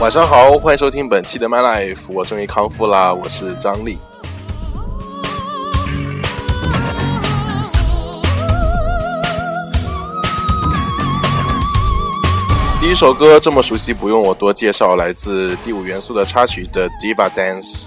晚上好，欢迎收听本期的 My Life，我终于康复啦，我是张力。第一首歌这么熟悉，不用我多介绍，来自第五元素的插曲的 Diva Dance。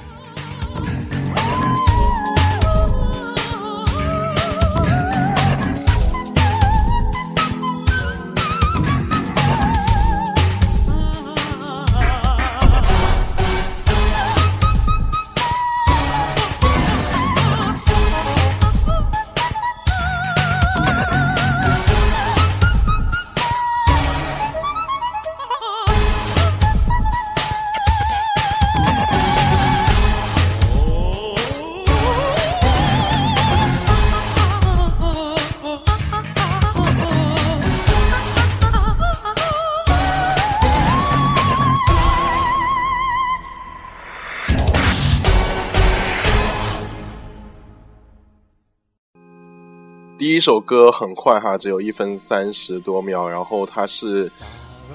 第一首歌很快哈，只有一分三十多秒。然后它是，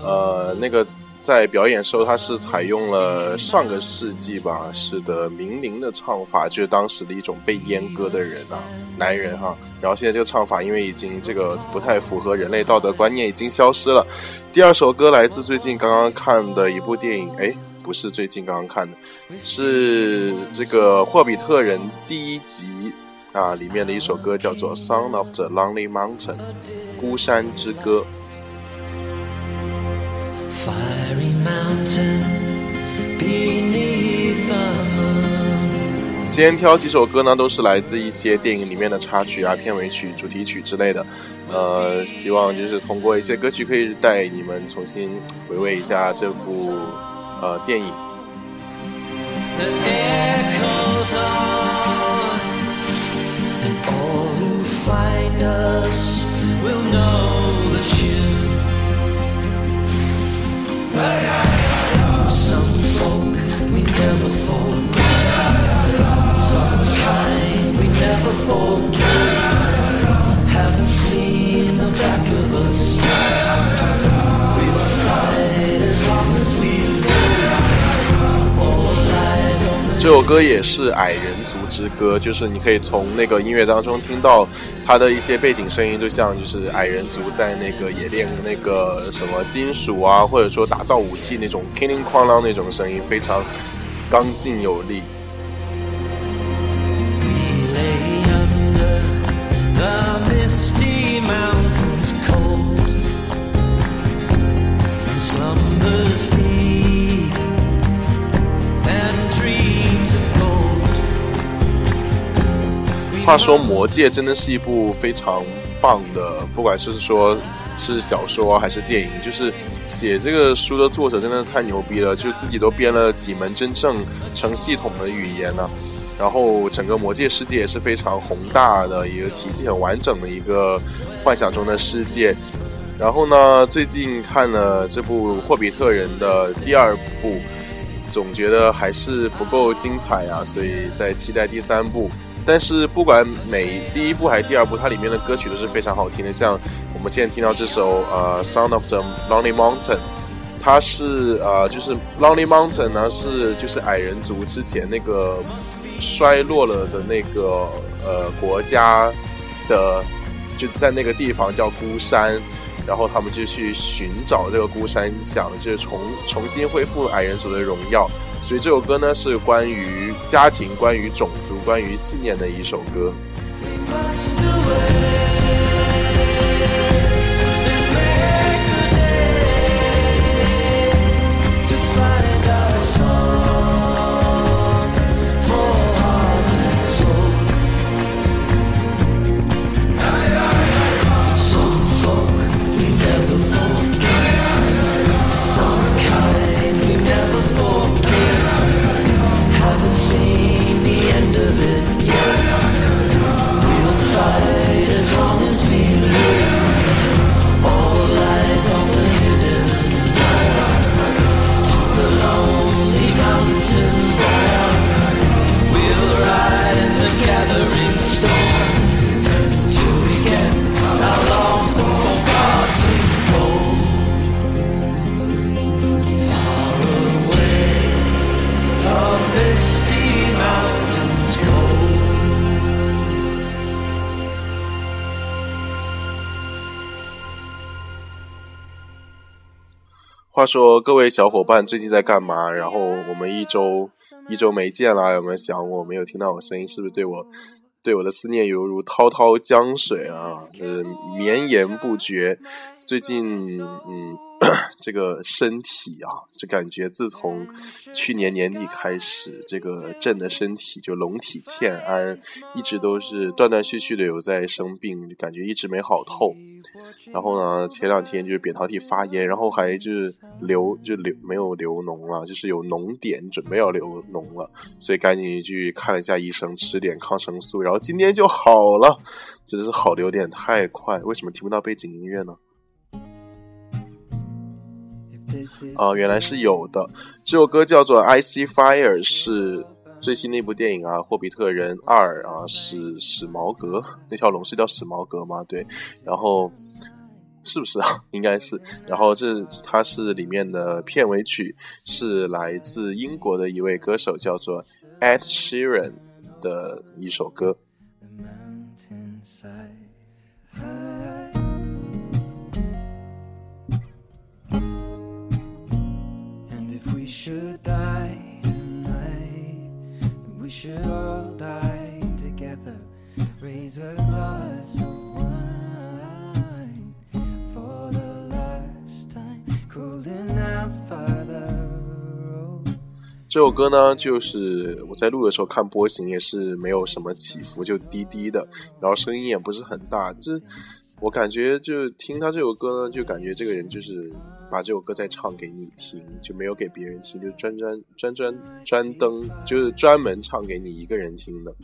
呃，那个在表演时候，它是采用了上个世纪吧，是的，明明的唱法，就是当时的一种被阉割的人啊，男人哈。然后现在这个唱法，因为已经这个不太符合人类道德观念，已经消失了。第二首歌来自最近刚刚看的一部电影，哎，不是最近刚刚看的，是这个《霍比特人》第一集。啊，里面的一首歌叫做《Song of the Lonely Mountain》，孤山之歌。今天挑几首歌呢，都是来自一些电影里面的插曲啊、片尾曲、主题曲之类的。呃，希望就是通过一些歌曲，可以带你们重新回味一下这部呃电影。这首歌也是矮人族之歌，就是你可以从那个音乐当中听到它的一些背景声音，就像就是矮人族在那个冶炼那个什么金属啊，或者说打造武器那种叮铃哐啷那种声音，非常刚劲有力。话说《魔戒》真的是一部非常棒的，不管是说是小说还是电影，就是写这个书的作者真的太牛逼了，就自己都编了几门真正成系统的语言呢。然后整个魔界世界也是非常宏大的一个体系，很完整的一个幻想中的世界。然后呢，最近看了这部《霍比特人》的第二部，总觉得还是不够精彩啊，所以在期待第三部。但是不管每第一部还是第二部，它里面的歌曲都是非常好听的。像我们现在听到这首呃《Sound of the Lonely Mountain》，它是呃就是 Lonely Mountain 呢是就是矮人族之前那个衰落了的那个呃国家的就在那个地方叫孤山，然后他们就去寻找这个孤山，想就是重重新恢复矮人族的荣耀。所以这首歌呢是关于家庭、关于种族、关于信念的一首歌。说各位小伙伴最近在干嘛？然后我们一周一周没见了，有没有想我？没有听到我声音，是不是对我对我的思念犹如滔滔江水啊？呃，绵延不绝。最近嗯。这个身体啊，就感觉自从去年年底开始，这个朕的身体就龙体欠安，一直都是断断续续的有在生病，就感觉一直没好透。然后呢，前两天就是扁桃体发炎，然后还就是流就流没有流脓了，就是有脓点准备要流脓了，所以赶紧去看了一下医生，吃点抗生素，然后今天就好了，只是好的有点太快。为什么听不到背景音乐呢？啊，原来是有的。这首歌叫做《I See Fire》，是最新那部电影啊，《霍比特人二》啊，史史矛革那条龙是叫史矛革吗？对，然后是不是啊？应该是。然后这它是里面的片尾曲，是来自英国的一位歌手叫做 Ed Sheeran 的一首歌。这首歌呢，就是我在录的时候看波形也是没有什么起伏，就低低的，然后声音也不是很大，这。我感觉就听他这首歌呢，就感觉这个人就是把这首歌再唱给你听，就没有给别人听，就专专专专专登，就是专门唱给你一个人听的。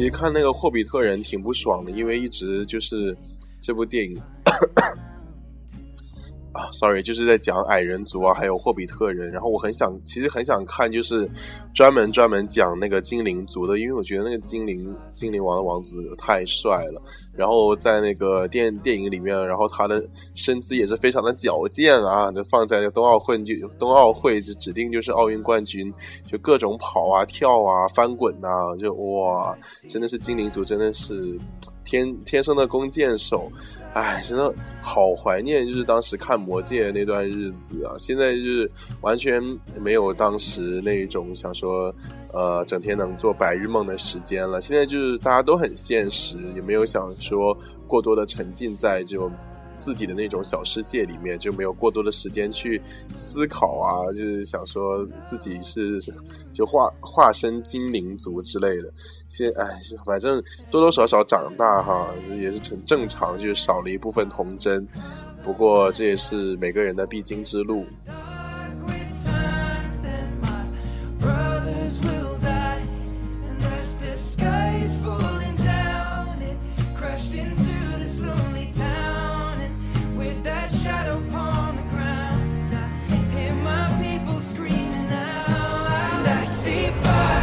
其实看那个霍比特人挺不爽的，因为一直就是这部电影。啊，sorry，就是在讲矮人族啊，还有霍比特人。然后我很想，其实很想看，就是专门专门讲那个精灵族的，因为我觉得那个精灵精灵王的王子太帅了。然后在那个电电影里面，然后他的身姿也是非常的矫健啊，就放在冬奥会就冬奥会就指定就是奥运冠军，就各种跑啊、跳啊、翻滚呐，就哇，真的是精灵族，真的是。天天生的弓箭手，哎，真的好怀念，就是当时看《魔戒》那段日子啊！现在就是完全没有当时那种想说，呃，整天能做白日梦的时间了。现在就是大家都很现实，也没有想说过多的沉浸在这种。自己的那种小世界里面就没有过多的时间去思考啊，就是想说自己是就化化身精灵族之类的。现哎，反正多多少少长大哈，也是很正常，就少了一部分童真。不过这也是每个人的必经之路。se faz.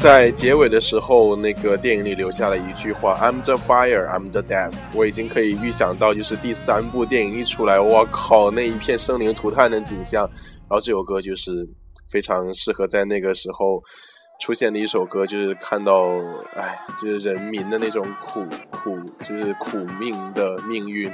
在结尾的时候，那个电影里留下了一句话：“I'm the fire, I'm the death。”我已经可以预想到，就是第三部电影一出来，我靠，那一片生灵涂炭的景象。然后这首歌就是非常适合在那个时候出现的一首歌，就是看到，哎，就是人民的那种苦苦，就是苦命的命运。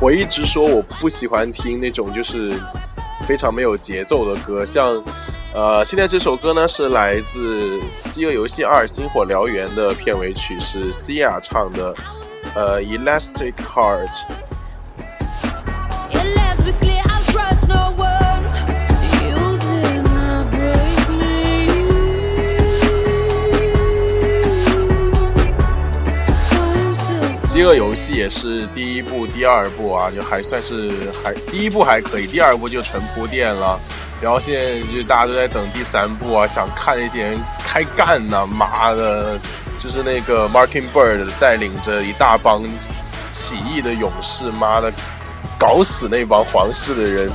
我一直说我不喜欢听那种就是非常没有节奏的歌，像呃，现在这首歌呢是来自《饥饿游戏二：星火燎原》的片尾曲，是 Sia 唱的，呃，《Elastic Heart》。这个游戏也是第一部、第二部啊，就还算是还第一部还可以，第二部就纯铺垫了。然后现在就大家都在等第三部啊，想看那些人开干呢。妈的，就是那个 Marking Bird 带领着一大帮起义的勇士，妈的，搞死那帮皇室的人。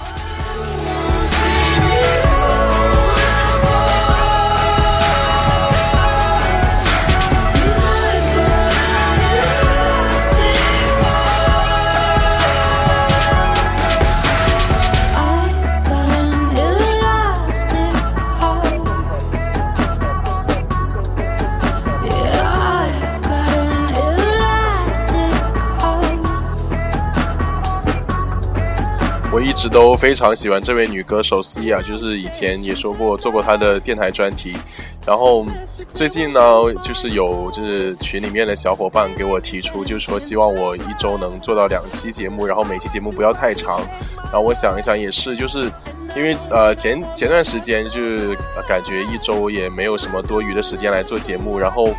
一直都非常喜欢这位女歌手 Sia，就是以前也说过做过她的电台专题，然后最近呢，就是有就是群里面的小伙伴给我提出，就是说希望我一周能做到两期节目，然后每期节目不要太长。然后我想一想也是，就是因为呃前前段时间就是感觉一周也没有什么多余的时间来做节目，然后。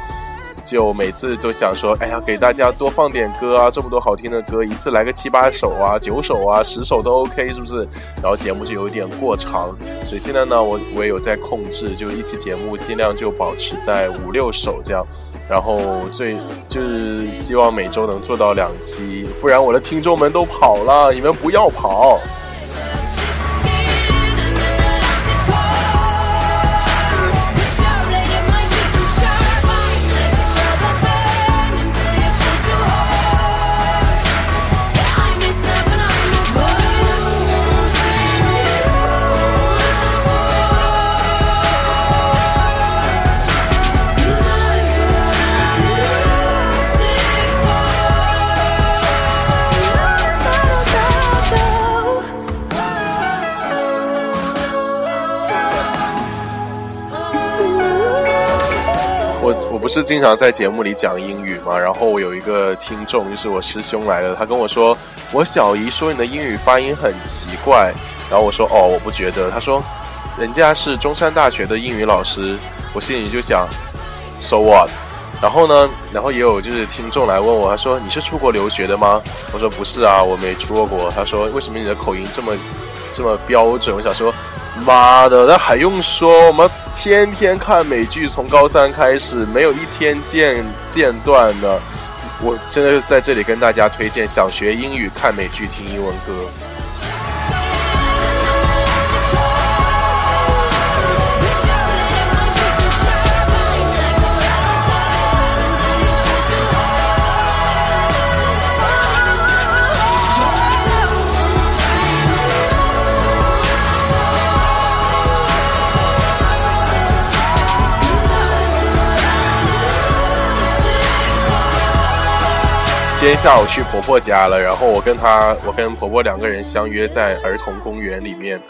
就每次都想说，哎呀，给大家多放点歌啊，这么多好听的歌，一次来个七八首啊，九首啊，十首都 OK，是不是？然后节目就有点过长，所以现在呢，我我也有在控制，就一期节目尽量就保持在五六首这样，然后最就是希望每周能做到两期，不然我的听众们都跑了，你们不要跑。是经常在节目里讲英语吗？然后我有一个听众，就是我师兄来的，他跟我说，我小姨说你的英语发音很奇怪。然后我说，哦，我不觉得。他说，人家是中山大学的英语老师。我心里就想，so what？然后呢，然后也有就是听众来问我，他说你是出国留学的吗？我说不是啊，我没出过国。他说为什么你的口音这么这么标准？我想说。妈的，那还用说？我们天天看美剧，从高三开始，没有一天间间断的。我真的在这里跟大家推荐，想学英语看美剧，听英文歌。今天下午去婆婆家了，然后我跟她，我跟婆婆两个人相约在儿童公园里面，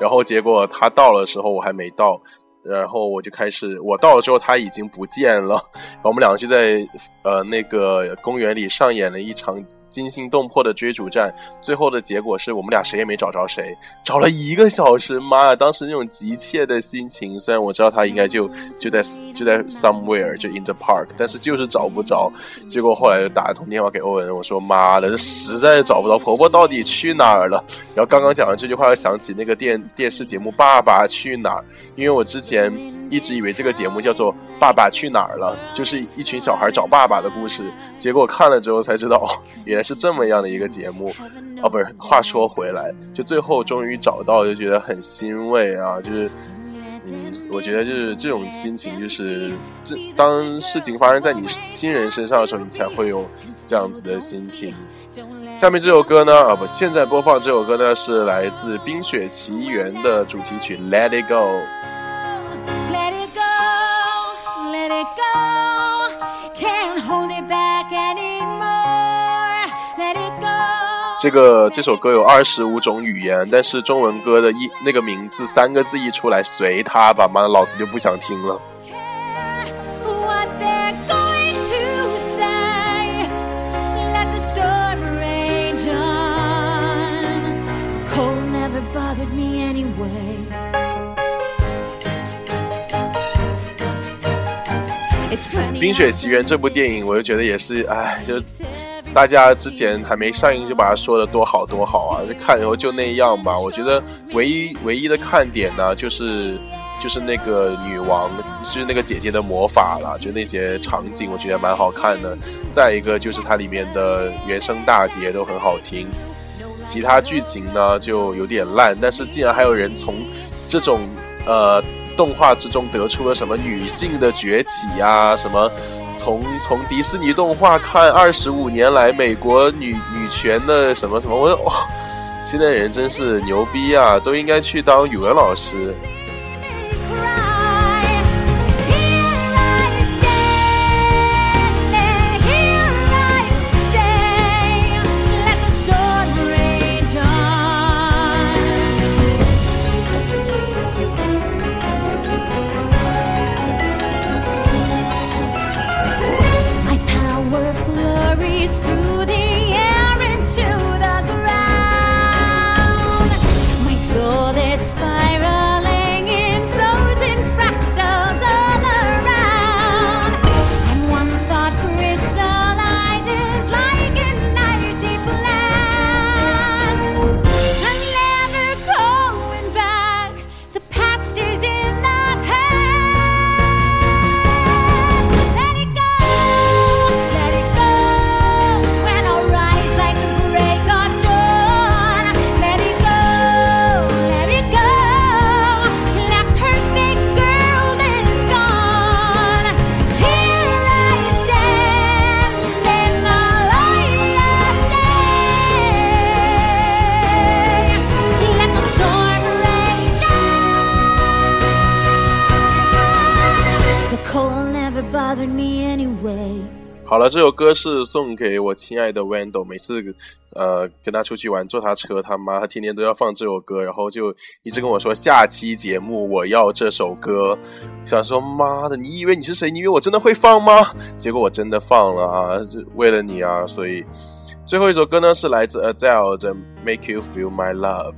然后结果她到了时候我还没到，然后我就开始，我到了之后她已经不见了，我们两个就在呃那个公园里上演了一场。惊心动魄的追逐战，最后的结果是我们俩谁也没找着谁，找了一个小时，妈呀！当时那种急切的心情，虽然我知道他应该就就在就在 somewhere 就 in the park，但是就是找不着。结果后来就打一通电话给欧文，我说妈的，实在是找不着婆婆到底去哪儿了。然后刚刚讲完这句话，又想起那个电电视节目《爸爸去哪儿》，因为我之前。一直以为这个节目叫做《爸爸去哪儿了》，就是一群小孩找爸爸的故事。结果看了之后才知道，哦，原来是这么样的一个节目。哦，不是。话说回来，就最后终于找到，就觉得很欣慰啊！就是，嗯，我觉得就是这种心情，就是这当事情发生在你亲人身上的时候，你才会有这样子的心情。下面这首歌呢，啊不，现在播放这首歌呢是来自《冰雪奇缘》的主题曲《Let It Go》。这个这首歌有二十五种语言，但是中文歌的一那个名字三个字一出来，随他吧，妈的，老子就不想听了。《冰雪奇缘》这部电影，我就觉得也是，哎，就大家之前还没上映就把它说的多好多好啊，看以后就那样吧。我觉得唯一唯一的看点呢，就是就是那个女王，就是那个姐姐的魔法了，就那些场景，我觉得蛮好看的。再一个就是它里面的原声大碟都很好听，其他剧情呢就有点烂。但是竟然还有人从这种呃。动画之中得出了什么女性的崛起呀？什么从从迪士尼动画看二十五年来美国女女权的什么什么？我说哇，现在人真是牛逼啊！都应该去当语文老师。了，这首歌是送给我亲爱的 Wendell。每次呃跟他出去玩，坐他车，他妈他天天都要放这首歌，然后就一直跟我说下期节目我要这首歌。想说妈的，你以为你是谁？你以为我真的会放吗？结果我真的放了啊，为了你啊！所以最后一首歌呢是来自 Adele 的《Make You Feel My Love》。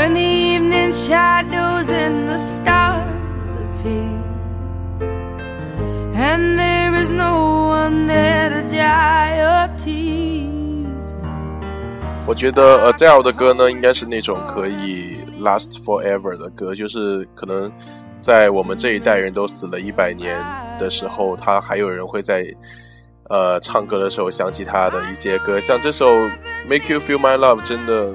When the evening shadows and the stars appear and there is no one there to dry your tears 我觉得 Adele 的歌呢，应该是那种可以 last forever 的歌，就是可能在我们这一代人都死了一百年的时候，他还有人会在呃唱歌的时候想起他的一些歌，像这首 Make You Feel My Love，真的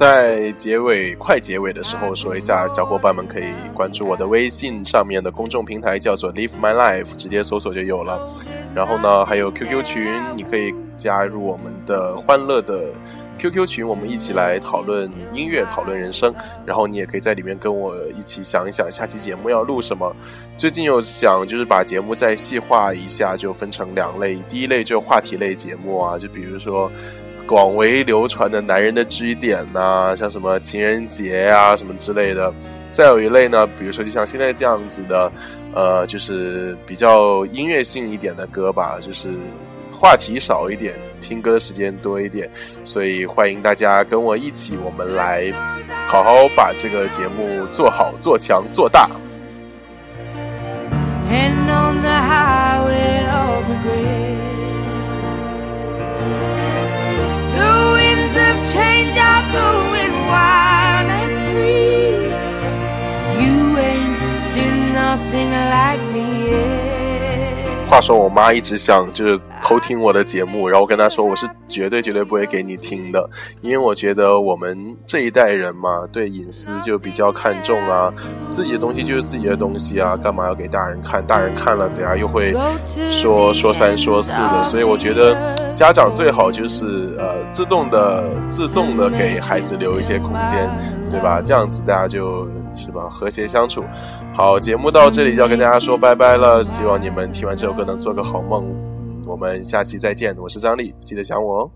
在结尾快结尾的时候说一下，小伙伴们可以关注我的微信上面的公众平台，叫做 Live My Life，直接搜索就有了。然后呢，还有 QQ 群，你可以加入我们的欢乐的。QQ 群，我们一起来讨论音乐，讨论人生。然后你也可以在里面跟我一起想一想下期节目要录什么。最近有想就是把节目再细化一下，就分成两类。第一类就话题类节目啊，就比如说广为流传的男人的据点呐，像什么情人节啊什么之类的。再有一类呢，比如说就像现在这样子的，呃，就是比较音乐性一点的歌吧，就是。话题少一点，听歌的时间多一点，所以欢迎大家跟我一起，我们来好好把这个节目做好、做强、做大。nothing like me. yet. 话说，我妈一直想就是偷听我的节目，然后我跟她说，我是绝对绝对不会给你听的，因为我觉得我们这一代人嘛，对隐私就比较看重啊，自己的东西就是自己的东西啊，干嘛要给大人看？大人看了，等下又会说说三说四的，所以我觉得家长最好就是呃，自动的自动的给孩子留一些空间，对吧？这样子大家就。是吧？和谐相处。好，节目到这里就要跟大家说拜拜了。希望你们听完这首歌能做个好梦。我们下期再见。我是张力，记得想我哦。